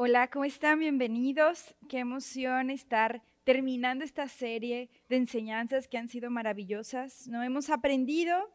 Hola, ¿cómo están? Bienvenidos. Qué emoción estar terminando esta serie de enseñanzas que han sido maravillosas. No hemos aprendido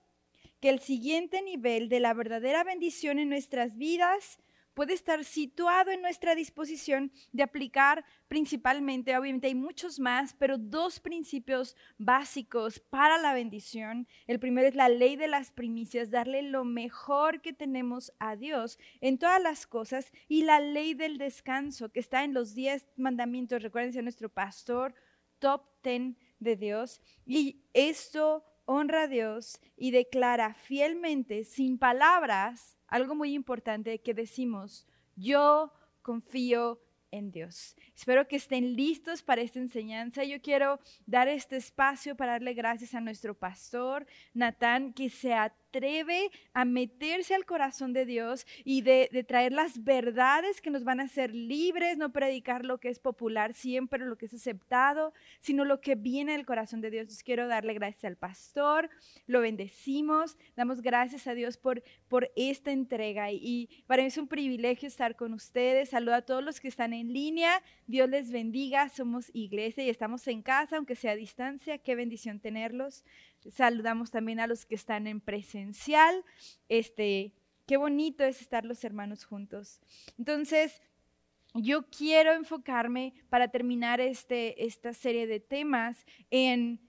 que el siguiente nivel de la verdadera bendición en nuestras vidas puede estar situado en nuestra disposición de aplicar principalmente, obviamente hay muchos más, pero dos principios básicos para la bendición. El primero es la ley de las primicias, darle lo mejor que tenemos a Dios en todas las cosas, y la ley del descanso, que está en los diez mandamientos, recuérdense nuestro pastor, top ten de Dios, y esto honra a Dios y declara fielmente, sin palabras, algo muy importante que decimos, yo confío en Dios. Espero que estén listos para esta enseñanza. Yo quiero dar este espacio para darle gracias a nuestro pastor, Natán, que se atreve a meterse al corazón de Dios y de, traer las verdades que nos van a hacer libres, no predicar lo que es popular siempre, lo que es aceptado, sino lo que viene del corazón de Dios. Entonces quiero darle gracias al pastor, lo bendecimos, damos gracias a Dios por, por esta entrega y, para mí es un privilegio estar con ustedes. Saludo a todos los que están en línea, Dios les bendiga, somos iglesia y estamos en casa, aunque sea a distancia, qué bendición tenerlos. Saludamos también a los que están en presencial. Este, qué bonito es estar los hermanos juntos. Entonces, yo quiero enfocarme para terminar este, esta serie de temas en,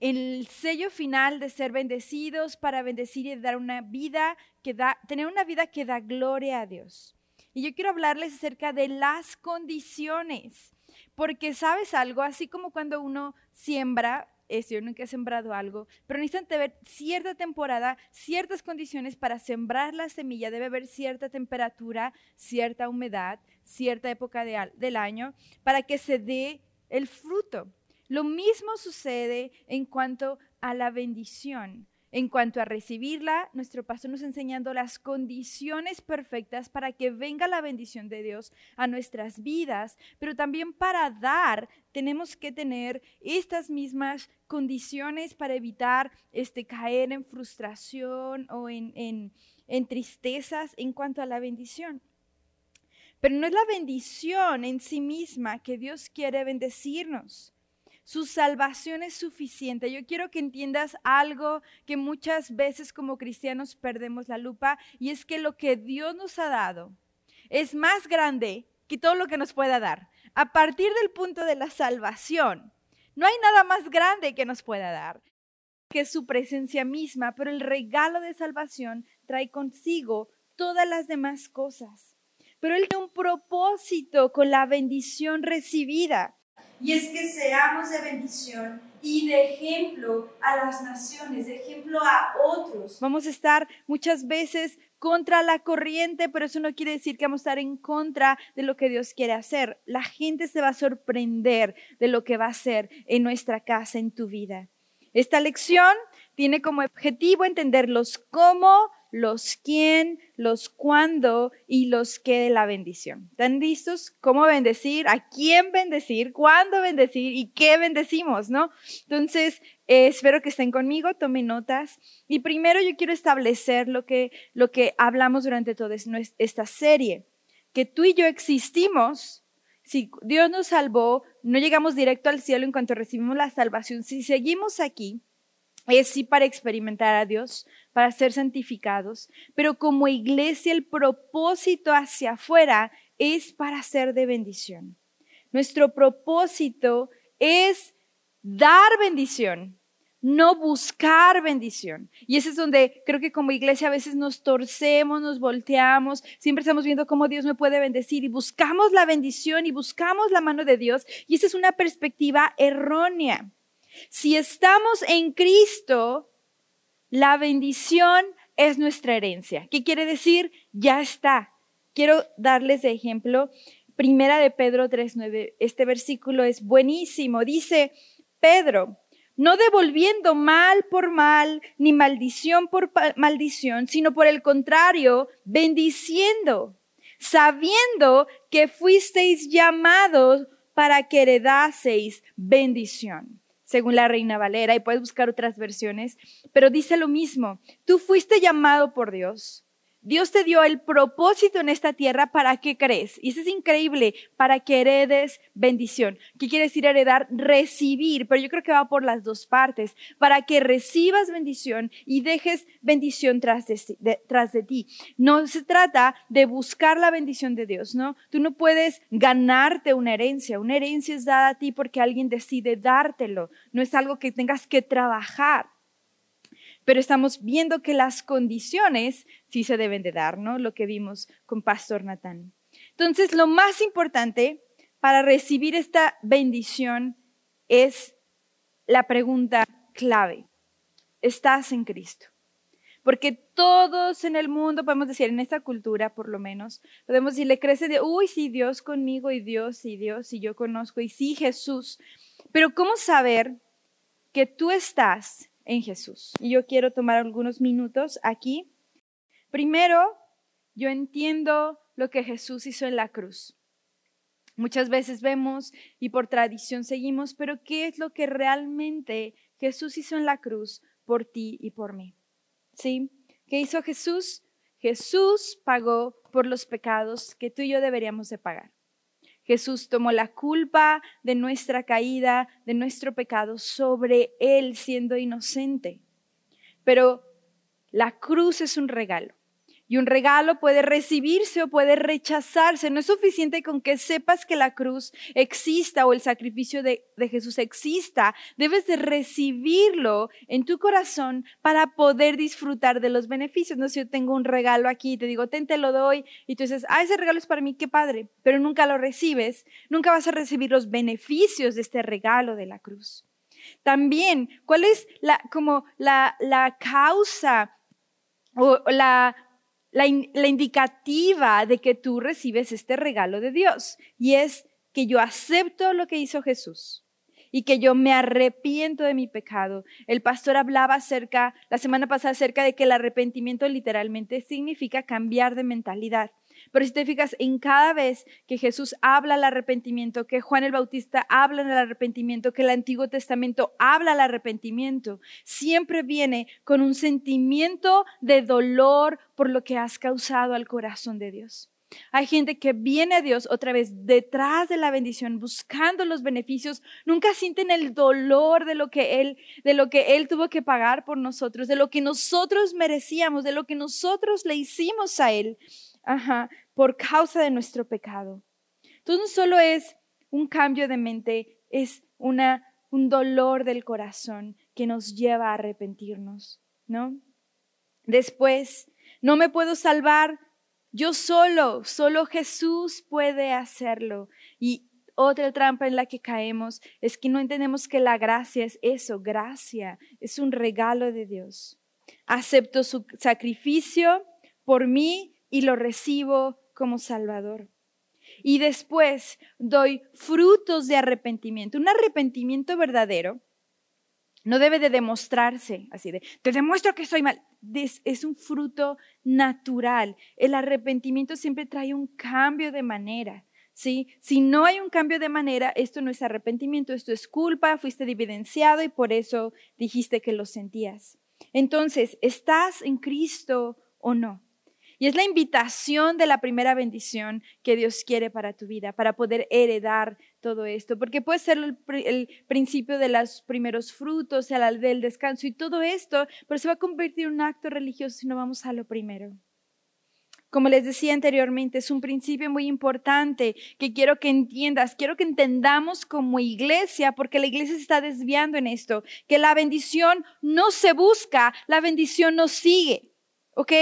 el sello final de ser bendecidos para bendecir y dar una vida que da, tener una vida que da gloria a Dios. Y yo quiero hablarles acerca de las condiciones, porque sabes algo, así como cuando uno siembra, yo nunca he sembrado algo, pero necesitan tener cierta temporada, ciertas condiciones para sembrar la semilla. Debe haber cierta temperatura, cierta humedad, cierta época del año para que se dé el fruto. Lo mismo sucede en cuanto a la bendición. En cuanto a recibirla, nuestro pastor nos enseñando las condiciones perfectas para que venga la bendición de Dios a nuestras vidas, pero también para dar tenemos que tener estas mismas condiciones para evitar este, caer en frustración o en, tristezas en cuanto a la bendición. Pero no es la bendición en sí misma que Dios quiere bendecirnos. Su salvación es suficiente. Yo quiero que entiendas algo que muchas veces como cristianos perdemos la lupa y es que lo que Dios nos ha dado es más grande que todo lo que nos pueda dar. A partir del punto de la salvación, no hay nada más grande que nos pueda dar que su presencia misma, pero el regalo de salvación trae consigo todas las demás cosas. Pero Él tiene un propósito con la bendición recibida y es que seamos de bendición y de ejemplo a las naciones, de ejemplo a otros. Vamos a estar muchas veces contra la corriente, pero eso no quiere decir que vamos a estar en contra de lo que Dios quiere hacer. La gente se va a sorprender de lo que va a hacer en nuestra casa, en tu vida. Esta lección tiene como objetivo entender los cómo, los quién, los cuándo y los qué de la bendición. ¿Están listos? ¿Cómo bendecir? ¿A quién bendecir? ¿Cuándo bendecir? ¿Y qué bendecimos? ¿No? Entonces, eh, espero que estén conmigo, tomen notas. Y primero yo quiero establecer lo que, lo que hablamos durante toda esta serie, que tú y yo existimos. Si Dios nos salvó, no llegamos directo al cielo en cuanto recibimos la salvación. Si seguimos aquí, es sí para experimentar a Dios, para ser santificados, pero como iglesia el propósito hacia afuera es para ser de bendición. Nuestro propósito es dar bendición, no buscar bendición. Y ese es donde creo que como iglesia a veces nos torcemos, nos volteamos, siempre estamos viendo cómo Dios me puede bendecir y buscamos la bendición y buscamos la mano de Dios. Y esa es una perspectiva errónea. Si estamos en Cristo, la bendición es nuestra herencia. ¿Qué quiere decir? Ya está. Quiero darles de ejemplo Primera de Pedro 3:9. Este versículo es buenísimo. Dice Pedro, no devolviendo mal por mal, ni maldición por maldición, sino por el contrario, bendiciendo, sabiendo que fuisteis llamados para que heredaseis bendición según la Reina Valera, y puedes buscar otras versiones, pero dice lo mismo, tú fuiste llamado por Dios, Dios te dio el propósito en esta tierra para que crees. Y eso es increíble, para que heredes bendición. ¿Qué quiere decir heredar? Recibir, pero yo creo que va por las dos partes. Para que recibas bendición y dejes bendición tras de, tras de ti. No se trata de buscar la bendición de Dios, ¿no? Tú no puedes ganarte una herencia. Una herencia es dada a ti porque alguien decide dártelo. No es algo que tengas que trabajar pero estamos viendo que las condiciones sí se deben de dar, ¿no? Lo que vimos con Pastor Natán. Entonces, lo más importante para recibir esta bendición es la pregunta clave. ¿Estás en Cristo? Porque todos en el mundo, podemos decir, en esta cultura por lo menos, podemos decirle, crece de, uy, sí, Dios conmigo y Dios y Dios y yo conozco y sí, Jesús. Pero ¿cómo saber que tú estás en Jesús. Y yo quiero tomar algunos minutos aquí. Primero, yo entiendo lo que Jesús hizo en la cruz. Muchas veces vemos y por tradición seguimos, pero ¿qué es lo que realmente Jesús hizo en la cruz por ti y por mí? ¿Sí? ¿Qué hizo Jesús? Jesús pagó por los pecados que tú y yo deberíamos de pagar. Jesús tomó la culpa de nuestra caída, de nuestro pecado sobre Él siendo inocente. Pero la cruz es un regalo. Y un regalo puede recibirse o puede rechazarse. No es suficiente con que sepas que la cruz exista o el sacrificio de, Jesús exista. Debes de recibirlo en tu corazón para poder disfrutar de los beneficios. No si yo tengo un regalo aquí y te digo, ten, te lo doy. Y tú dices, ah, ese regalo es para mí, qué padre. Pero nunca lo recibes. Nunca vas a recibir los beneficios de este regalo de la cruz. También, ¿cuál es la, como la, la causa o la la, indicativa de que tú recibes este regalo de Dios. Y es que yo acepto lo que hizo Jesús y que yo me arrepiento de mi pecado. El pastor hablaba acerca, la semana pasada, acerca de que el arrepentimiento literalmente significa cambiar de mentalidad. Pero si te fijas, en cada vez que Jesús habla al arrepentimiento, que Juan el Bautista habla del arrepentimiento, que el Antiguo Testamento habla al arrepentimiento, siempre viene con un sentimiento de dolor por lo que has causado al corazón de Dios. Hay gente que viene a Dios otra vez detrás de la bendición, buscando los beneficios, nunca sienten el dolor de lo que él de lo que él tuvo que pagar por nosotros, de lo que nosotros merecíamos, de lo que nosotros le hicimos a él. Ajá, por causa de nuestro pecado. Entonces no solo es un cambio de mente, es una, un dolor del corazón que nos lleva a arrepentirnos, ¿no? Después, no me puedo salvar yo solo, solo Jesús puede hacerlo. Y otra trampa en la que caemos es que no entendemos que la gracia es eso, gracia, es un regalo de Dios. Acepto su sacrificio por mí y lo recibo como Salvador. Y después doy frutos de arrepentimiento. Un arrepentimiento verdadero no debe de demostrarse así te demuestro que soy mal. Es, un fruto natural. El arrepentimiento siempre trae un cambio de manera. ¿sí? Si no hay un cambio de manera, esto no es arrepentimiento, esto es culpa, fuiste evidenciado y por eso dijiste que lo sentías. Entonces, ¿estás en Cristo o no? Y es la invitación de la primera bendición que Dios quiere para tu vida, para poder heredar todo esto, porque puede ser el, principio de los primeros frutos, el del descanso y todo esto, pero se va a convertir en un acto religioso si no vamos a lo primero. Como les decía anteriormente, es un principio muy importante que quiero que entiendas, quiero que entendamos como iglesia, porque la iglesia se está desviando en esto, que la bendición no se busca, la bendición nos sigue, ¿ok?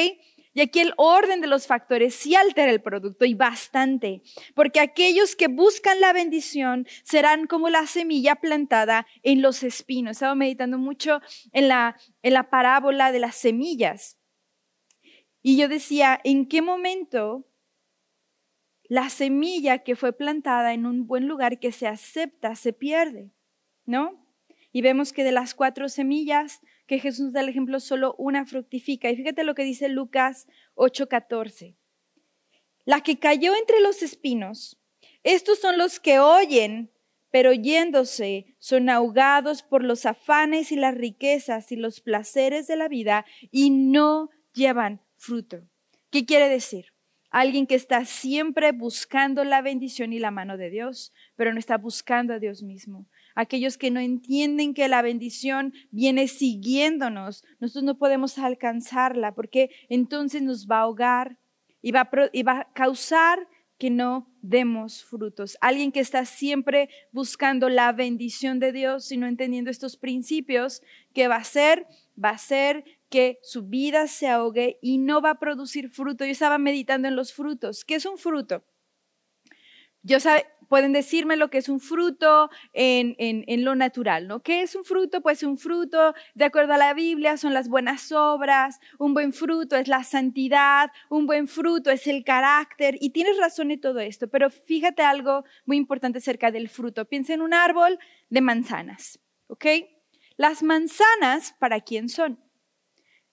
Y aquí el orden de los factores sí altera el producto y bastante, porque aquellos que buscan la bendición serán como la semilla plantada en los espinos. Estaba meditando mucho en la, en la parábola de las semillas. Y yo decía, ¿en qué momento la semilla que fue plantada en un buen lugar que se acepta se pierde? ¿No? Y vemos que de las cuatro semillas, que Jesús da el ejemplo, solo una fructifica. Y fíjate lo que dice Lucas 8:14. La que cayó entre los espinos, estos son los que oyen, pero yéndose son ahogados por los afanes y las riquezas y los placeres de la vida y no llevan fruto. ¿Qué quiere decir? Alguien que está siempre buscando la bendición y la mano de Dios, pero no está buscando a Dios mismo. Aquellos que no entienden que la bendición viene siguiéndonos, nosotros no podemos alcanzarla porque entonces nos va a ahogar y va y va a causar que no demos frutos. Alguien que está siempre buscando la bendición de Dios y no entendiendo estos principios, ¿qué va a hacer? Va a ser que su vida se ahogue y no va a producir fruto. Yo estaba meditando en los frutos. ¿Qué es un fruto? Yo sabe, pueden decirme lo que es un fruto en, lo natural, ¿no? ¿Qué es un fruto? Pues un fruto, de acuerdo a la Biblia, son las buenas obras, un buen fruto es la santidad, un buen fruto es el carácter, y tienes razón en todo esto, pero fíjate algo muy importante acerca del fruto. Piensa en un árbol de manzanas, ¿ok? Las manzanas, ¿para quién son?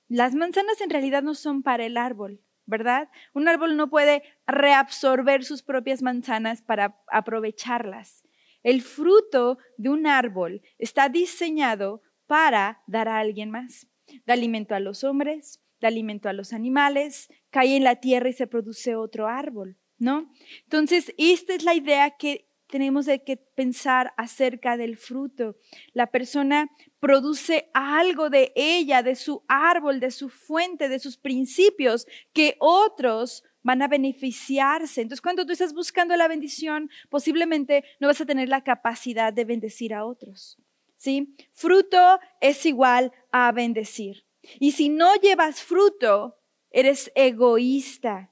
Las manzanas en realidad no son para el árbol, ¿verdad? Un árbol no puede reabsorber sus propias manzanas para aprovecharlas. El fruto de un árbol está diseñado para dar a alguien más. Da alimento a los hombres, da alimento a los animales, cae en la tierra y se produce otro árbol, ¿no? Entonces, esta es la idea que tenemos de que pensar acerca del fruto. La persona produce algo de ella, de su árbol, de su fuente, de sus principios, que otros van a beneficiarse. Entonces, cuando tú estás buscando la bendición, posiblemente no vas a tener la capacidad de bendecir a otros. ¿Sí? Fruto es igual a bendecir. Y si no llevas fruto, eres egoísta.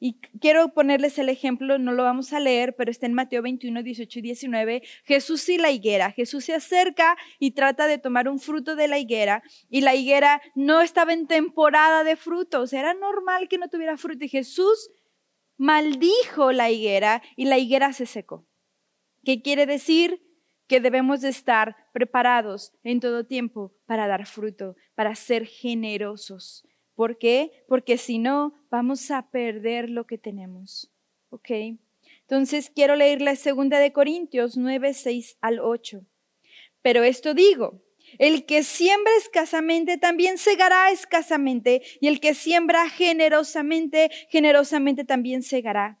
Y quiero ponerles el ejemplo, no lo vamos a leer, pero está en Mateo 21, 18 y 19. Jesús y la higuera. Jesús se acerca y trata de tomar un fruto de la higuera y la higuera no estaba en temporada de frutos. Era normal que no tuviera fruto y Jesús maldijo la higuera y la higuera se secó. ¿Qué quiere decir? Que debemos de estar preparados en todo tiempo para dar fruto, para ser generosos. ¿Por qué? Porque si no, vamos a perder lo que tenemos. ¿Ok? Entonces quiero leer la segunda de Corintios 9, 6 al 8. Pero esto digo, el que siembra escasamente también segará escasamente, y el que siembra generosamente, generosamente también segará.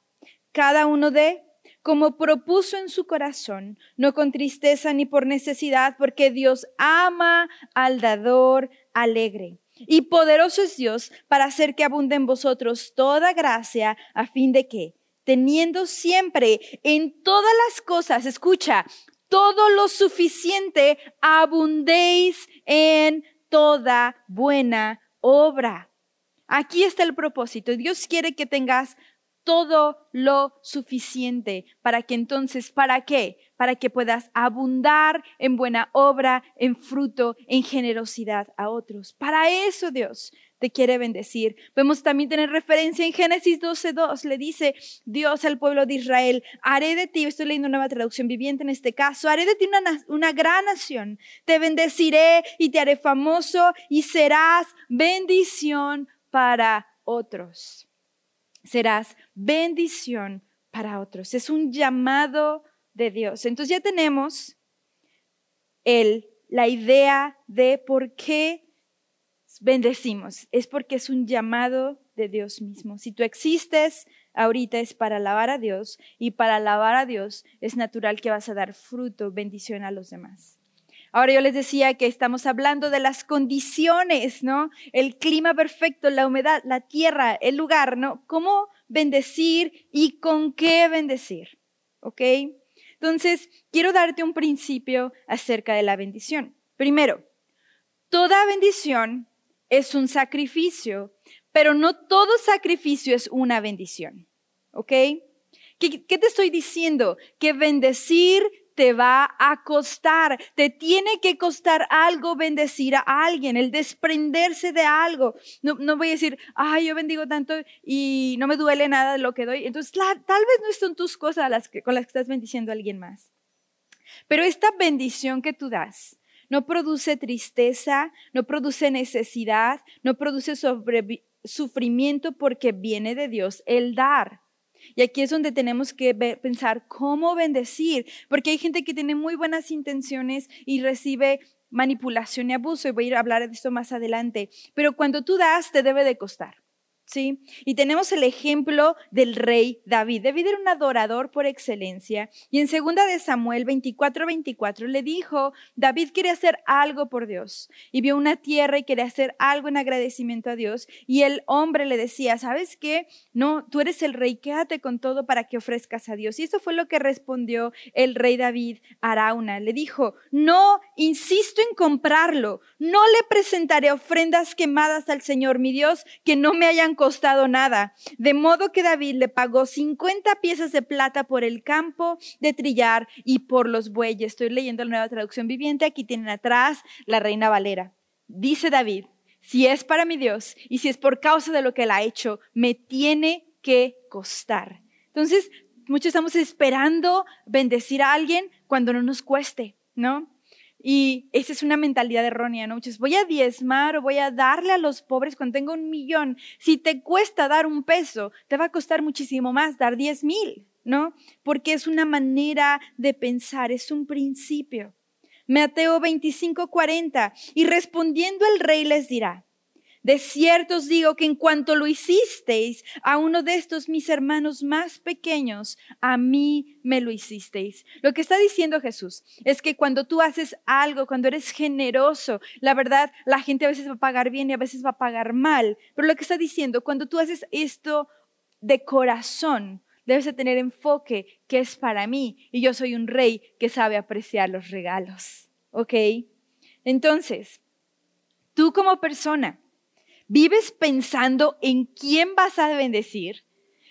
Cada uno de como propuso en su corazón, no con tristeza ni por necesidad, porque Dios ama al dador alegre. Y poderoso es Dios para hacer que abunde en vosotros toda gracia, a fin de que, teniendo siempre en todas las cosas, escucha, todo lo suficiente, abundéis en toda buena obra. Aquí está el propósito. Dios quiere que tengas todo lo suficiente para que entonces, ¿para qué? Para que puedas abundar en buena obra, en fruto, en generosidad a otros. Para eso Dios te quiere bendecir. Podemos también tener referencia en Génesis 12.2. Le dice Dios al pueblo de Israel, haré de ti, estoy leyendo una nueva traducción viviente en este caso, haré de ti una, una gran nación, te bendeciré y te haré famoso y serás bendición para otros serás bendición para otros. Es un llamado de Dios. Entonces ya tenemos el, la idea de por qué bendecimos. Es porque es un llamado de Dios mismo. Si tú existes ahorita es para alabar a Dios y para alabar a Dios es natural que vas a dar fruto, bendición a los demás. Ahora yo les decía que estamos hablando de las condiciones, ¿no? El clima perfecto, la humedad, la tierra, el lugar, ¿no? ¿Cómo bendecir y con qué bendecir? ¿Ok? Entonces, quiero darte un principio acerca de la bendición. Primero, toda bendición es un sacrificio, pero no todo sacrificio es una bendición. ¿Ok? ¿Qué, qué te estoy diciendo? Que bendecir te va a costar, te tiene que costar algo bendecir a alguien, el desprenderse de algo. No, voy a decir, ay, yo bendigo tanto y no me duele nada lo que doy. Entonces, tal vez no son tus cosas con las que estás bendiciendo a alguien más. Pero esta bendición que tú das no produce tristeza, no produce necesidad, no produce sufrimiento porque viene de Dios el dar. Y aquí es donde tenemos que pensar cómo bendecir, porque hay gente que tiene muy buenas intenciones y recibe manipulación y abuso, y voy a ir a hablar de esto más adelante, pero cuando tú das te debe de costar. ¿Sí? Y tenemos el ejemplo del rey David. David era un adorador por excelencia. Y en segunda de Samuel 24, 24 le dijo, David quiere hacer algo por Dios. Y vio una tierra y quería hacer algo en agradecimiento a Dios. Y el hombre le decía, ¿sabes qué? No, tú eres el rey, quédate con todo para que ofrezcas a Dios. Y eso fue lo que respondió el rey David a Arauna. Le dijo, no, insisto en comprarlo. No le presentaré ofrendas quemadas al Señor, mi Dios, que no me hayan costado nada. De modo que David le pagó 50 piezas de plata por el campo de trillar y por los bueyes. Estoy leyendo la nueva traducción viviente. Aquí tienen atrás la reina Valera. Dice David, si es para mi Dios y si es por causa de lo que él ha hecho, me tiene que costar. Entonces, muchos estamos esperando bendecir a alguien cuando no nos cueste, ¿no? Y esa es una mentalidad errónea, ¿no? Voy a diezmar o voy a darle a los pobres cuando tengo un millón. Si te cuesta dar un peso, te va a costar muchísimo más dar diez mil, ¿no? Porque es una manera de pensar, es un principio. Mateo 25, 40. Y respondiendo el rey les dirá, de cierto os digo que en cuanto lo hicisteis a uno de estos mis hermanos más pequeños, a mí me lo hicisteis. Lo que está diciendo Jesús es que cuando tú haces algo, cuando eres generoso, la verdad, la gente a veces va a pagar bien y a veces va a pagar mal. Pero lo que está diciendo, cuando tú haces esto de corazón, debes de tener enfoque que es para mí y yo soy un rey que sabe apreciar los regalos. ¿Ok? Entonces, tú como persona, ¿Vives pensando en quién vas a bendecir?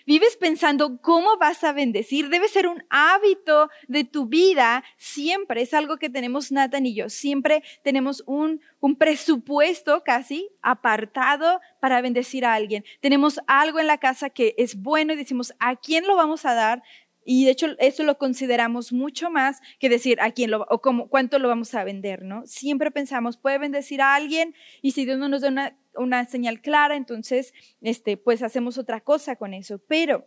¿Vives pensando cómo vas a bendecir? Debe ser un hábito de tu vida. Siempre es algo que tenemos Nathan y yo. Siempre tenemos un, un presupuesto casi apartado para bendecir a alguien. Tenemos algo en la casa que es bueno y decimos, ¿a quién lo vamos a dar? Y de hecho, eso lo consideramos mucho más que decir a quién lo o cuánto lo vamos a vender, ¿no? Siempre pensamos, puede bendecir a alguien y si Dios no nos da una, una señal clara, entonces, este, pues hacemos otra cosa con eso. Pero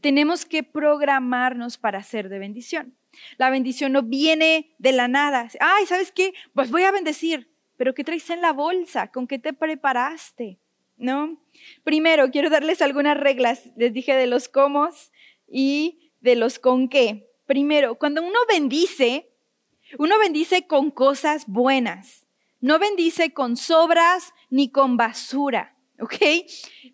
tenemos que programarnos para ser de bendición. La bendición no viene de la nada. Ay, ¿sabes qué? Pues voy a bendecir. Pero ¿qué traes en la bolsa? ¿Con qué te preparaste? ¿No? Primero, quiero darles algunas reglas. Les dije de los cómo, y de los con qué. Primero, cuando uno bendice, uno bendice con cosas buenas. No bendice con sobras ni con basura, ¿ok?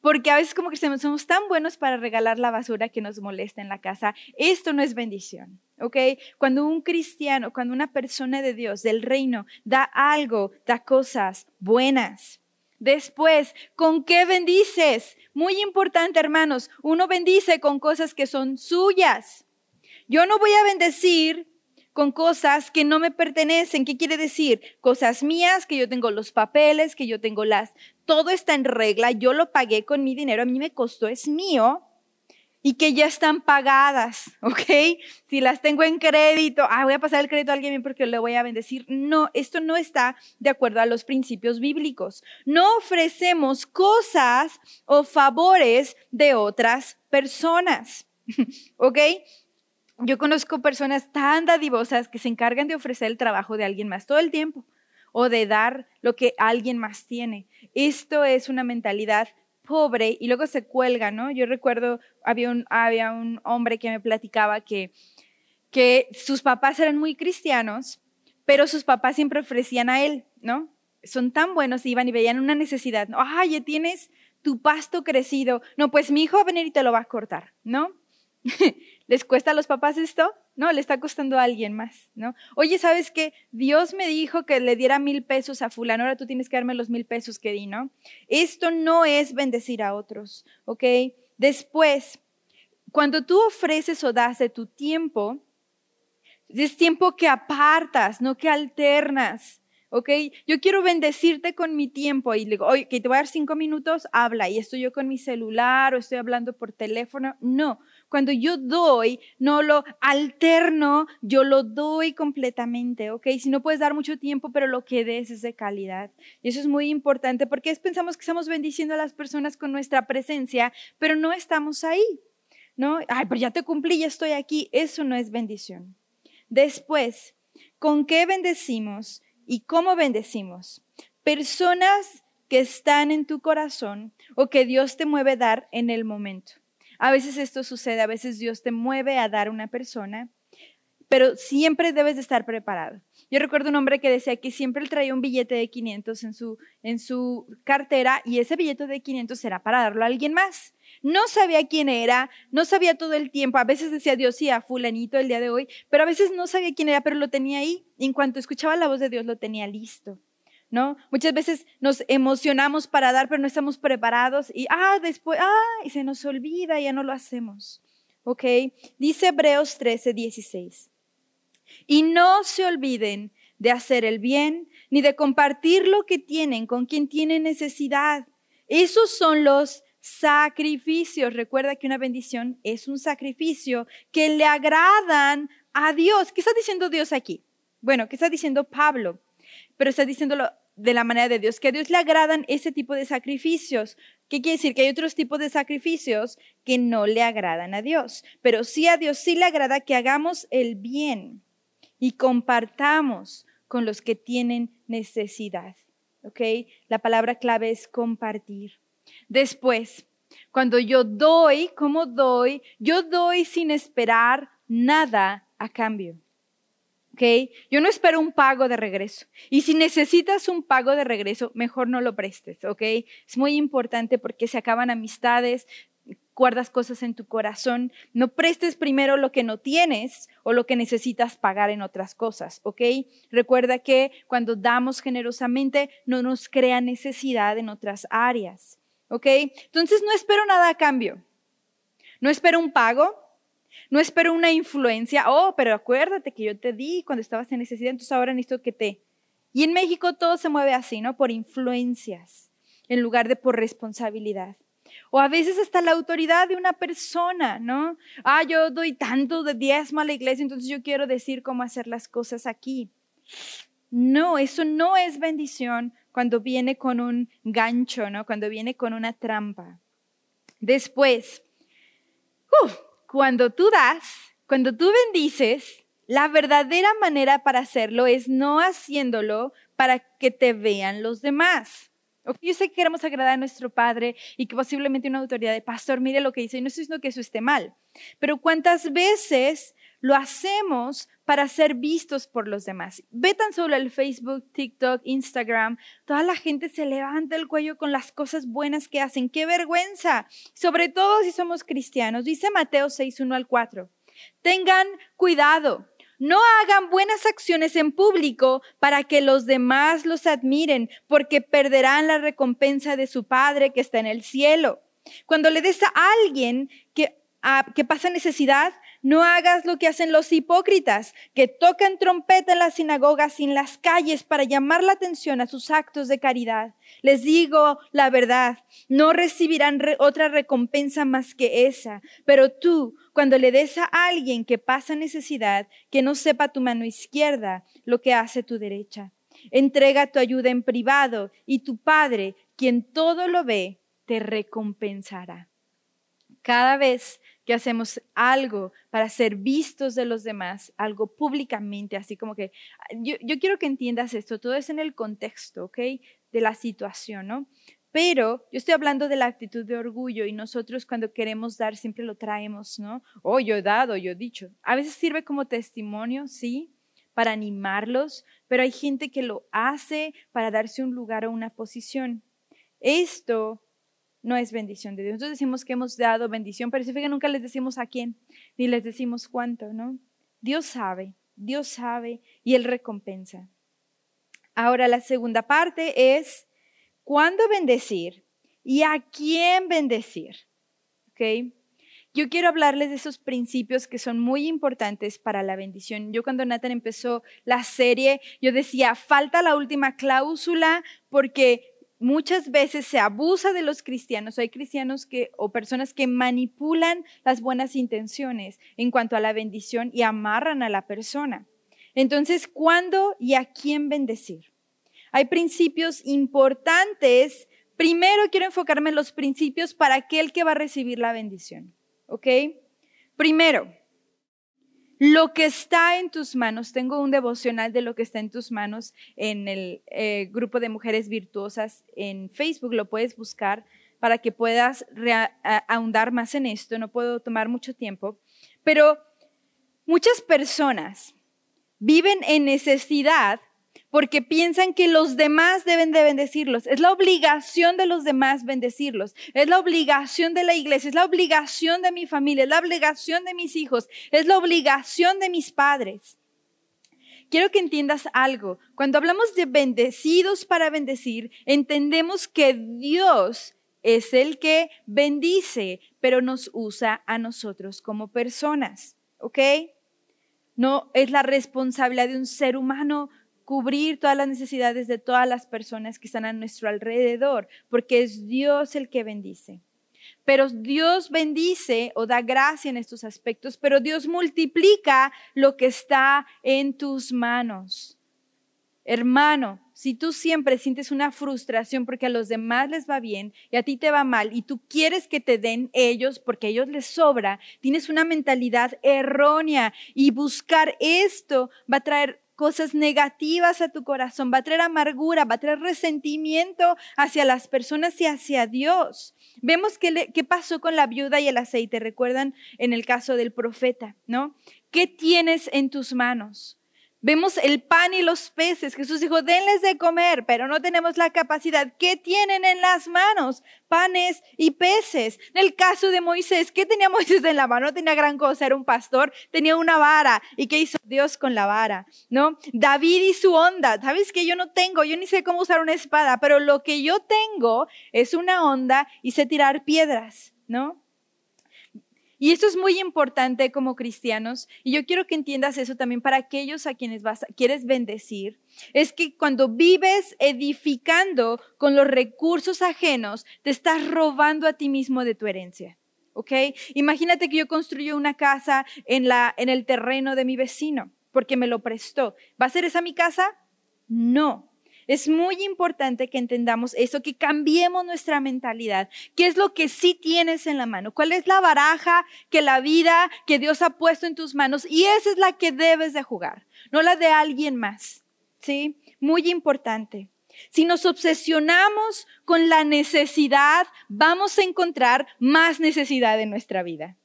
Porque a veces como que somos tan buenos para regalar la basura que nos molesta en la casa. Esto no es bendición, ¿ok? Cuando un cristiano, cuando una persona de Dios, del reino, da algo, da cosas buenas. Después, ¿con qué bendices? Muy importante, hermanos, uno bendice con cosas que son suyas. Yo no voy a bendecir con cosas que no me pertenecen. ¿Qué quiere decir? Cosas mías, que yo tengo los papeles, que yo tengo las... Todo está en regla, yo lo pagué con mi dinero, a mí me costó, es mío y que ya están pagadas, ¿ok? Si las tengo en crédito, ah, voy a pasar el crédito a alguien porque le voy a bendecir. No, esto no está de acuerdo a los principios bíblicos. No ofrecemos cosas o favores de otras personas, ¿ok? Yo conozco personas tan dadivosas que se encargan de ofrecer el trabajo de alguien más todo el tiempo o de dar lo que alguien más tiene. Esto es una mentalidad pobre y luego se cuelga, ¿no? Yo recuerdo, había un, había un hombre que me platicaba que, que sus papás eran muy cristianos, pero sus papás siempre ofrecían a él, ¿no? Son tan buenos, iban y veían una necesidad, ¿no? Ay, ya tienes tu pasto crecido. No, pues mi hijo va a venir y te lo va a cortar, ¿no? ¿Les cuesta a los papás esto? No, le está costando a alguien más, ¿no? Oye, ¿sabes qué? Dios me dijo que le diera mil pesos a fulano, ahora tú tienes que darme los mil pesos que di, ¿no? Esto no es bendecir a otros, ¿ok? Después, cuando tú ofreces o das de tu tiempo, es tiempo que apartas, no que alternas. ¿Ok? Yo quiero bendecirte con mi tiempo y le digo, oye, que te voy a dar cinco minutos, habla y estoy yo con mi celular o estoy hablando por teléfono. No, cuando yo doy, no lo alterno, yo lo doy completamente, ¿ok? Si no puedes dar mucho tiempo, pero lo que des es de calidad. Y eso es muy importante porque es, pensamos que estamos bendiciendo a las personas con nuestra presencia, pero no estamos ahí, ¿no? Ay, pero ya te cumplí, ya estoy aquí. Eso no es bendición. Después, ¿con qué bendecimos y cómo bendecimos? Personas que están en tu corazón o que Dios te mueve a dar en el momento. A veces esto sucede, a veces Dios te mueve a dar una persona, pero siempre debes de estar preparado. Yo recuerdo un hombre que decía que siempre él traía un billete de 500 en su, en su cartera y ese billete de 500 era para darlo a alguien más. No sabía quién era, no sabía todo el tiempo. A veces decía Dios sí a fulanito el día de hoy, pero a veces no sabía quién era, pero lo tenía ahí. En cuanto escuchaba la voz de Dios, lo tenía listo. ¿No? Muchas veces nos emocionamos para dar, pero no estamos preparados y, ah, después, ah, y se nos olvida, ya no lo hacemos. ¿Ok? Dice Hebreos 13, 16. Y no se olviden de hacer el bien, ni de compartir lo que tienen con quien tiene necesidad. Esos son los sacrificios. Recuerda que una bendición es un sacrificio que le agradan a Dios. ¿Qué está diciendo Dios aquí? Bueno, ¿qué está diciendo Pablo? Pero está diciéndolo de la manera de Dios, que a Dios le agradan ese tipo de sacrificios. ¿Qué quiere decir? Que hay otros tipos de sacrificios que no le agradan a Dios. Pero sí a Dios sí le agrada que hagamos el bien y compartamos con los que tienen necesidad. ¿Ok? La palabra clave es compartir. Después, cuando yo doy, ¿cómo doy? Yo doy sin esperar nada a cambio. ¿ok? Yo no espero un pago de regreso. Y si necesitas un pago de regreso, mejor no lo prestes, ¿ok? Es muy importante porque se acaban amistades, guardas cosas en tu corazón. No prestes primero lo que no tienes o lo que necesitas pagar en otras cosas, ¿ok? Recuerda que cuando damos generosamente no nos crea necesidad en otras áreas, ¿ok? Entonces no espero nada a cambio. No espero un pago, no espero una influencia. Oh, pero acuérdate que yo te di cuando estabas en necesidad, entonces ahora necesito que te... Y en México todo se mueve así, ¿no? Por influencias, en lugar de por responsabilidad. O a veces hasta la autoridad de una persona, ¿no? Ah, yo doy tanto de diezmo a la iglesia, entonces yo quiero decir cómo hacer las cosas aquí. No, eso no es bendición cuando viene con un gancho, ¿no? Cuando viene con una trampa. Después, cuando tú das, cuando tú bendices, la verdadera manera para hacerlo es no haciéndolo para que te vean los demás. Yo sé que queremos agradar a nuestro Padre y que posiblemente una autoridad de pastor mire lo que dice y no estoy diciendo que eso esté mal, pero cuántas veces lo hacemos para ser vistos por los demás. Ve tan solo el Facebook, TikTok, Instagram, toda la gente se levanta el cuello con las cosas buenas que hacen. ¡Qué vergüenza! Sobre todo si somos cristianos. Dice Mateo 6, 1 al 4. Tengan cuidado no hagan buenas acciones en público para que los demás los admiren, porque perderán la recompensa de su Padre que está en el cielo. Cuando le des a alguien que, que pasa necesidad, no hagas lo que hacen los hipócritas, que tocan trompeta en las sinagogas y en las calles para llamar la atención a sus actos de caridad. Les digo la verdad, no recibirán otra recompensa más que esa. Pero tú, cuando le des a alguien que pasa necesidad, que no sepa tu mano izquierda lo que hace tu derecha. Entrega tu ayuda en privado y tu Padre, quien todo lo ve, te recompensará. Cada vez que hacemos algo para ser vistos de los demás, algo públicamente, así como que yo, quiero que entiendas esto, todo es en el contexto, ¿ok? De la situación, ¿no? Pero yo estoy hablando de la actitud de orgullo y nosotros cuando queremos dar siempre lo traemos, ¿no? Oh, yo he dado, yo he dicho. A veces sirve como testimonio, sí, para animarlos, pero hay gente que lo hace para darse un lugar o una posición. Esto no es bendición de Dios. Nosotros decimos que hemos dado bendición, pero si fíjense, nunca les decimos a quién, ni les decimos cuánto, ¿no? Dios sabe, Dios sabe y Él recompensa. Ahora la segunda parte es cuándo bendecir y a quién bendecir. ¿Ok? Yo quiero hablarles de esos principios que son muy importantes para la bendición. Yo cuando Nathan empezó la serie, yo decía, falta la última cláusula porque muchas veces se abusa de los cristianos. Hay cristianos que o personas que manipulan las buenas intenciones en cuanto a la bendición y amarran a la persona. Entonces, ¿cuándo y a quién bendecir? Hay principios importantes. Primero quiero enfocarme en los principios para aquel que va a recibir la bendición. ¿Ok? Primero, lo que está en tus manos. Tengo un devocional de lo que está en tus manos en el eh, grupo de mujeres virtuosas en Facebook. Lo puedes buscar para que puedas ahondar más en esto. No puedo tomar mucho tiempo. Pero muchas personas viven en necesidad porque piensan que los demás deben de bendecirlos. Es la obligación de los demás bendecirlos. Es la obligación de la iglesia, es la obligación de mi familia, es la obligación de mis hijos, es la obligación de mis padres. Quiero que entiendas algo. Cuando hablamos de bendecidos para bendecir, entendemos que Dios es el que bendice, pero nos usa a nosotros como personas. ¿Ok? No es la responsabilidad de un ser humano cubrir todas las necesidades de todas las personas que están a nuestro alrededor, porque es Dios el que bendice. Pero Dios bendice o da gracia en estos aspectos, pero Dios multiplica lo que está en tus manos. Hermano, si tú siempre sientes una frustración porque a los demás les va bien y a ti te va mal y tú quieres que te den ellos porque a ellos les sobra, tienes una mentalidad errónea y buscar esto va a traer cosas negativas a tu corazón, va a traer amargura, va a traer resentimiento hacia las personas y hacia Dios. Vemos qué, qué pasó con la viuda y el aceite, recuerdan en el caso del profeta, ¿no? ¿Qué tienes en tus manos? Vemos el pan y los peces. Jesús dijo, denles de comer, pero no tenemos la capacidad. ¿Qué tienen en las manos? Panes y peces. En el caso de Moisés, ¿qué tenía Moisés en la mano? No tenía gran cosa, era un pastor, tenía una vara. ¿Y qué hizo Dios con la vara? ¿No? David y su onda. ¿Sabes que yo no tengo? Yo ni sé cómo usar una espada, pero lo que yo tengo es una onda y sé tirar piedras, ¿no? Y esto es muy importante como cristianos, y yo quiero que entiendas eso también para aquellos a quienes vas, quieres bendecir, es que cuando vives edificando con los recursos ajenos, te estás robando a ti mismo de tu herencia. ¿Ok? Imagínate que yo construyo una casa en, la, en el terreno de mi vecino porque me lo prestó. ¿Va a ser esa mi casa? No. Es muy importante que entendamos eso, que cambiemos nuestra mentalidad. ¿Qué es lo que sí tienes en la mano? ¿Cuál es la baraja que la vida que Dios ha puesto en tus manos? Y esa es la que debes de jugar, no la de alguien más. ¿Sí? Muy importante. Si nos obsesionamos con la necesidad, vamos a encontrar más necesidad en nuestra vida.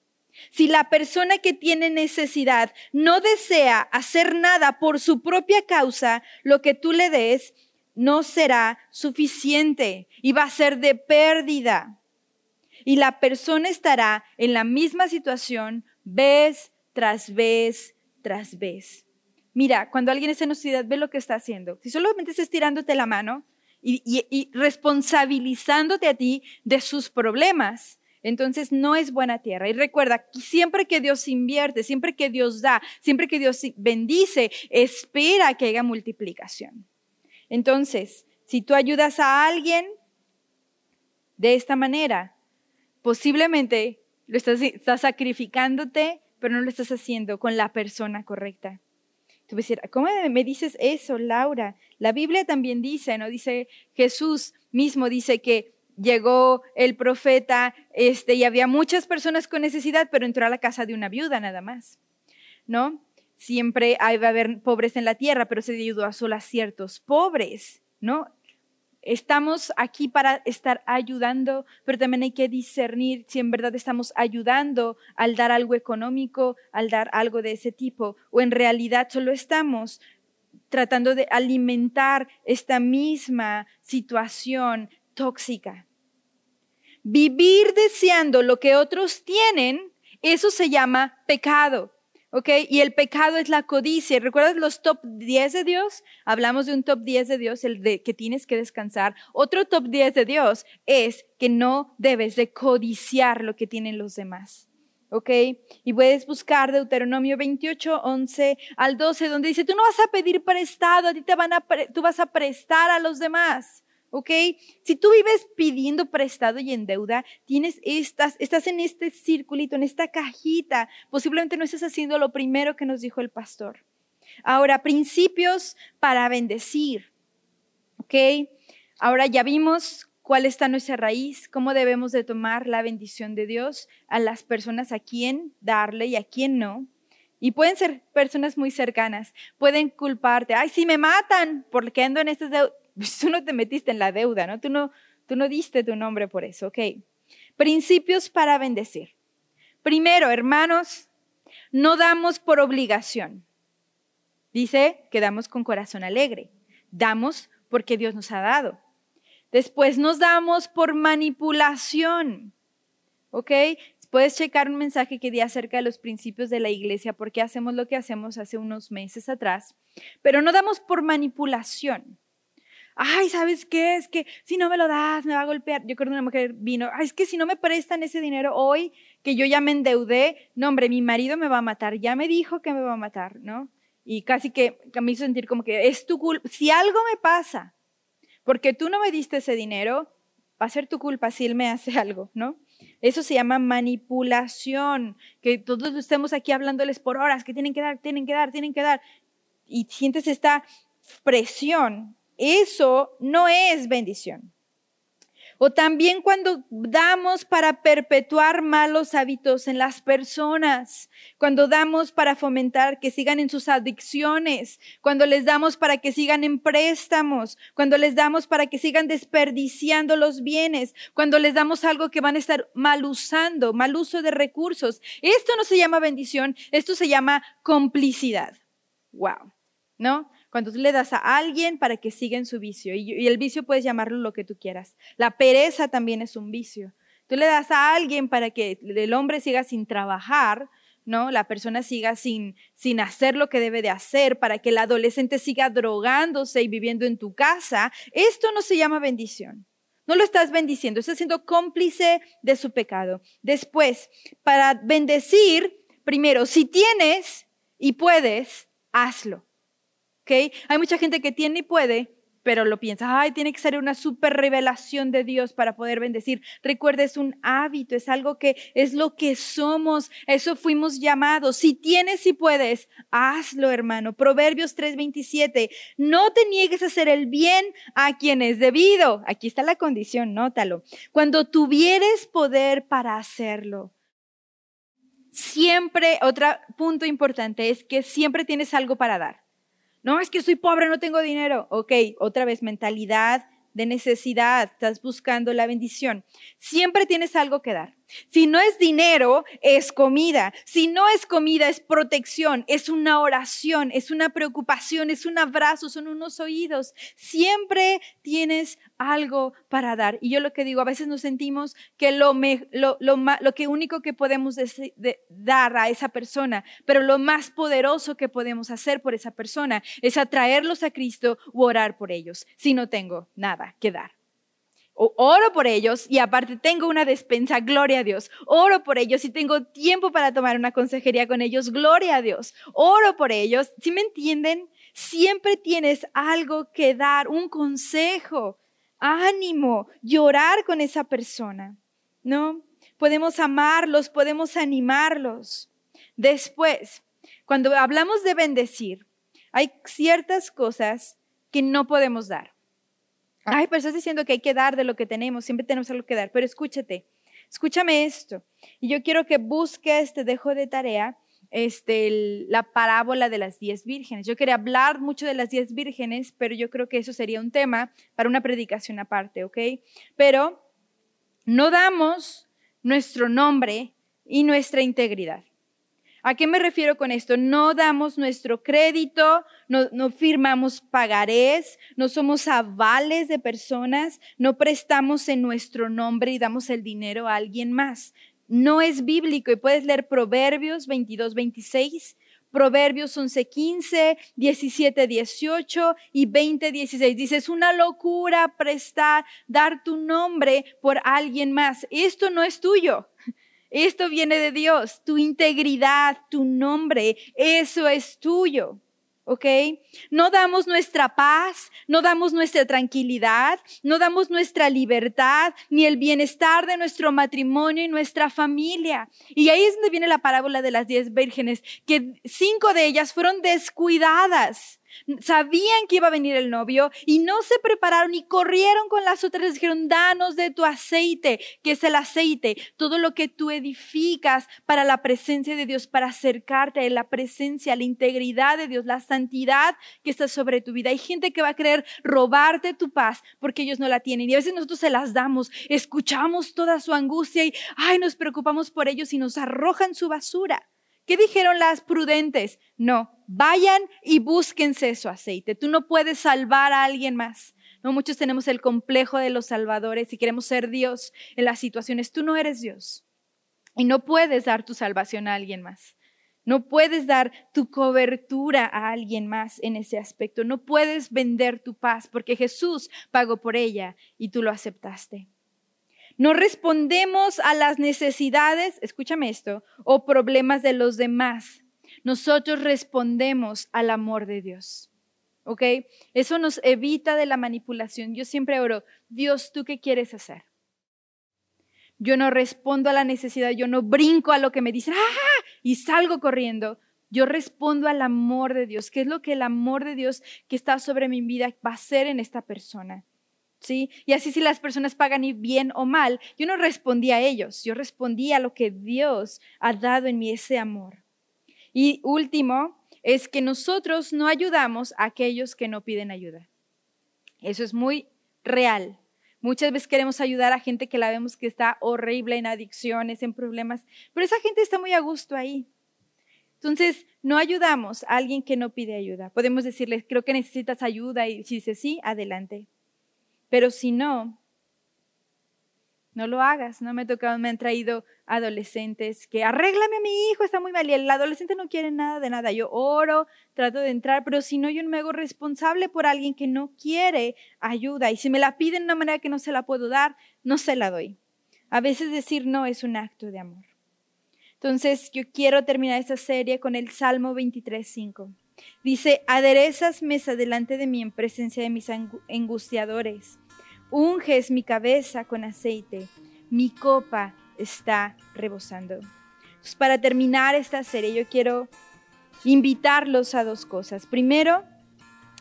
Si la persona que tiene necesidad no desea hacer nada por su propia causa, lo que tú le des no será suficiente y va a ser de pérdida. Y la persona estará en la misma situación vez tras vez tras vez. Mira, cuando alguien está en necesidad, ve lo que está haciendo. Si solamente está estirándote la mano y, y responsabilizándote a ti de sus problemas, entonces no es buena tierra. Y recuerda, siempre que Dios invierte, siempre que Dios da, siempre que Dios bendice, espera que haya multiplicación. Entonces, si tú ayudas a alguien de esta manera, posiblemente lo estás, sacrificándote, pero no lo estás haciendo con la persona correcta. Tú vas a decir, ¿cómo me dices eso, Laura? La Biblia también dice, ¿no? Dice Jesús mismo dice que llegó el profeta, este, y había muchas personas con necesidad, pero entró a la casa de una viuda nada más, ¿no? Siempre hay, va a haber pobres en la tierra, pero se ayudó a solo a ciertos pobres, ¿no? Estamos aquí para estar ayudando, pero también hay que discernir si en verdad estamos ayudando al dar algo económico, al dar algo de ese tipo, o en realidad solo estamos tratando de alimentar esta misma situación tóxica. Vivir deseando lo que otros tienen, eso se llama pecado. ¿Ok? Y el pecado es la codicia. ¿Recuerdas los top 10 de Dios? Hablamos de un top 10 de Dios, el de que tienes que descansar. Otro top 10 de Dios es que no debes de codiciar lo que tienen los demás. ¿ok? Y puedes buscar Deuteronomio 28, 11 al 12, donde dice, tú no vas a pedir prestado, a ti te van a, tú vas a prestar a los demás. ¿Ok? Si tú vives pidiendo prestado y en deuda, tienes estas, estás en este circulito, en esta cajita, posiblemente no estás haciendo lo primero que nos dijo el pastor. Ahora, principios para bendecir, ¿ok? Ahora ya vimos cuál está nuestra raíz, cómo debemos de tomar la bendición de Dios a las personas a quien darle y a quien no. Y pueden ser personas muy cercanas, pueden culparte, ay, si me matan porque ando en estas deudas, tú no te metiste en la deuda, ¿no? Tú no, tú no diste tu nombre por eso, ¿ok? Principios para bendecir. Primero, hermanos, no damos por obligación. Dice que damos con corazón alegre. Damos porque Dios nos ha dado. Después nos damos por manipulación. ¿Ok? Puedes checar un mensaje que di acerca de los principios de la iglesia, porque hacemos lo que hacemos hace unos meses atrás, pero no damos por manipulación. Ay, ¿sabes qué? Es que si no me lo das, me va a golpear. Yo creo que una mujer vino, es que si no me prestan ese dinero hoy, que yo ya me endeudé, no, hombre, mi marido me va a matar, ya me dijo que me va a matar, ¿no? Y casi que, me hizo sentir como que es tu culpa. Si algo me pasa, porque tú no me diste ese dinero, va a ser tu culpa si él me hace algo, ¿no? Eso se llama manipulación, que todos estemos aquí hablándoles por horas, que tienen que dar, tienen que dar, tienen que dar, y sientes esta presión. Eso no es bendición. O también cuando damos para perpetuar malos hábitos en las personas, cuando damos para fomentar que sigan en sus adicciones, cuando les damos para que sigan en préstamos, cuando les damos para que sigan desperdiciando los bienes, cuando les damos algo que van a estar mal usando, mal uso de recursos. Esto no se llama bendición, esto se llama complicidad. Wow, ¿no? Cuando tú le das a alguien para que siga en su vicio, y, el vicio puedes llamarlo lo que tú quieras. La pereza también es un vicio. Tú le das a alguien para que el hombre siga sin trabajar, ¿no? La persona siga sin, sin hacer lo que debe de hacer, para que el adolescente siga drogándose y viviendo en tu casa. Esto no se llama bendición. No lo estás bendiciendo, estás siendo cómplice de su pecado. Después, para bendecir, primero, si tienes y puedes, hazlo. Hay mucha gente que tiene y puede, pero lo piensa, ay, tiene que ser una super revelación de Dios para poder bendecir. Recuerda, es un hábito, es algo que es lo que somos, eso fuimos llamados. Si tienes y puedes, hazlo, hermano. Proverbios 3:27, no te niegues a hacer el bien a quien es debido. Aquí está la condición, nótalo. Cuando tuvieres poder para hacerlo. Siempre, otro punto importante es que siempre tienes algo para dar. No, es que soy pobre, no tengo dinero. Ok, otra vez, mentalidad de necesidad, estás buscando la bendición. Siempre tienes algo que dar. Si no es dinero, es comida. Si no es comida, es protección, es una oración, es una preocupación, es un abrazo, son unos oídos. Siempre tienes algo para dar. Y yo lo que digo, a veces nos sentimos que lo, que único que podemos dar a esa persona, pero lo más poderoso que podemos hacer por esa persona es atraerlos a Cristo u orar por ellos, si no tengo nada que dar oro por ellos y aparte tengo una despensa, gloria a Dios. Oro por ellos y tengo tiempo para tomar una consejería con ellos, gloria a Dios. Oro por ellos. ¿Sí me entienden? Siempre tienes algo que dar, un consejo, ánimo, llorar con esa persona, ¿no? Podemos amarlos, podemos animarlos. Después, cuando hablamos de bendecir, hay ciertas cosas que no podemos dar. Ay, pero estás diciendo que hay que dar de lo que tenemos, siempre tenemos algo que dar, pero escúchate, escúchame esto. Y yo quiero que busques, te dejo de tarea, este, la parábola de las diez vírgenes. Yo quería hablar mucho de las diez vírgenes, pero yo creo que eso sería un tema para una predicación aparte, ¿ok? Pero no damos nuestro nombre y nuestra integridad. ¿A qué me refiero con esto? No damos nuestro crédito, no, firmamos pagarés, no somos avales de personas, no prestamos en nuestro nombre y damos el dinero a alguien más. No es bíblico y puedes leer Proverbios 22, 26, Proverbios 11, 15, 17, 18 y 20, 16. Dice, es una locura prestar, dar tu nombre por alguien más. Esto no es tuyo. Esto viene de Dios, tu integridad, tu nombre, eso es tuyo. ¿ok? No damos nuestra paz, no damos nuestra tranquilidad, no damos nuestra libertad, ni el bienestar de nuestro matrimonio y nuestra familia. Y ahí es donde viene la parábola de las diez vírgenes, que cinco de ellas fueron descuidadas Sabían que iba a venir el novio y no se prepararon y corrieron con las otras. Les dijeron, danos de tu aceite, que es el aceite, todo lo que tú edificas para la presencia de Dios, para acercarte a la presencia, la integridad de Dios, la santidad que está sobre tu vida. Hay gente que va a querer robarte tu paz porque ellos no la tienen y a veces nosotros se las damos, escuchamos toda su angustia y, ay, nos preocupamos por ellos y nos arrojan su basura. ¿Qué dijeron las prudentes? No, vayan y búsquense su aceite. Tú no puedes salvar a alguien más. No, muchos tenemos el complejo de los salvadores y queremos ser Dios en las situaciones. Tú no eres Dios y no puedes dar tu salvación a alguien más. No puedes dar tu cobertura a alguien más en ese aspecto. No puedes vender tu paz porque Jesús pagó por ella y tú lo aceptaste. No respondemos a las necesidades, escúchame esto, o problemas de los demás. Nosotros respondemos al amor de Dios. ¿Ok? Eso nos evita de la manipulación. Yo siempre oro, Dios, ¿tú qué quieres hacer? Yo no respondo a la necesidad, yo no brinco a lo que me dicen, ¡ah! y salgo corriendo. Yo respondo al amor de Dios. ¿Qué es lo que el amor de Dios que está sobre mi vida va a hacer en esta persona? ¿Sí? Y así si las personas pagan bien o mal, yo no respondí a ellos, yo respondí a lo que Dios ha dado en mí ese amor. Y último, es que nosotros no ayudamos a aquellos que no piden ayuda. Eso es muy real. Muchas veces queremos ayudar a gente que la vemos que está horrible en adicciones, en problemas, pero esa gente está muy a gusto ahí. Entonces, no ayudamos a alguien que no pide ayuda. Podemos decirle, creo que necesitas ayuda y si dice sí, adelante. Pero si no, no lo hagas. No me tocado, me han traído adolescentes que arréglame a mi hijo, está muy mal. Y el adolescente no quiere nada de nada. Yo oro, trato de entrar, pero si no, yo me hago responsable por alguien que no quiere ayuda. Y si me la piden de una manera que no se la puedo dar, no se la doy. A veces decir no es un acto de amor. Entonces, yo quiero terminar esta serie con el Salmo 23.5. Dice, aderezas mesa delante de mí en presencia de mis angustiadores unges mi cabeza con aceite, mi copa está rebosando. para terminar esta serie, yo quiero invitarlos a dos cosas. Primero,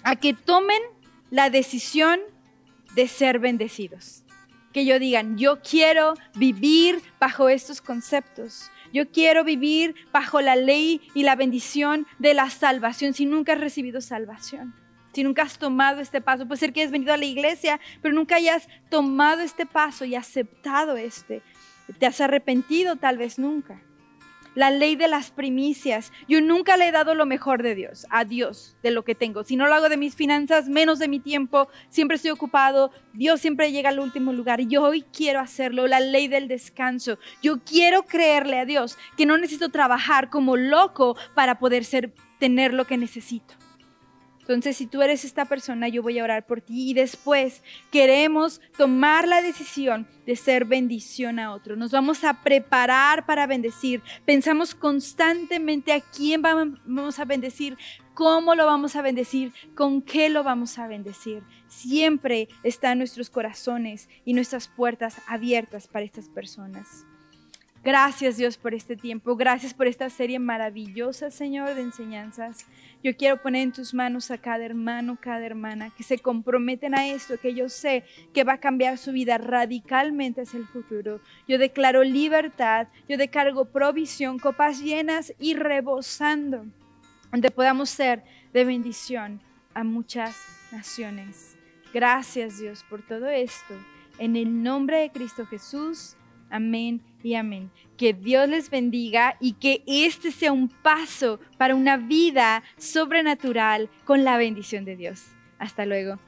a que tomen la decisión de ser bendecidos. Que yo digan, yo quiero vivir bajo estos conceptos. Yo quiero vivir bajo la ley y la bendición de la salvación si nunca has recibido salvación si nunca has tomado este paso. Puede ser que hayas venido a la iglesia, pero nunca hayas tomado este paso y aceptado este. Te has arrepentido tal vez nunca. La ley de las primicias. Yo nunca le he dado lo mejor de Dios, a Dios, de lo que tengo. Si no lo hago de mis finanzas, menos de mi tiempo, siempre estoy ocupado. Dios siempre llega al último lugar y yo hoy quiero hacerlo. La ley del descanso. Yo quiero creerle a Dios que no necesito trabajar como loco para poder ser, tener lo que necesito. Entonces, si tú eres esta persona, yo voy a orar por ti y después queremos tomar la decisión de ser bendición a otro. Nos vamos a preparar para bendecir. Pensamos constantemente a quién vamos a bendecir, cómo lo vamos a bendecir, con qué lo vamos a bendecir. Siempre están nuestros corazones y nuestras puertas abiertas para estas personas. Gracias Dios por este tiempo, gracias por esta serie maravillosa, Señor, de enseñanzas. Yo quiero poner en tus manos a cada hermano, cada hermana que se comprometen a esto, que yo sé que va a cambiar su vida radicalmente hacia el futuro. Yo declaro libertad, yo declaro provisión, copas llenas y rebosando, donde podamos ser de bendición a muchas naciones. Gracias Dios por todo esto. En el nombre de Cristo Jesús. Amén y amén. Que Dios les bendiga y que este sea un paso para una vida sobrenatural con la bendición de Dios. Hasta luego.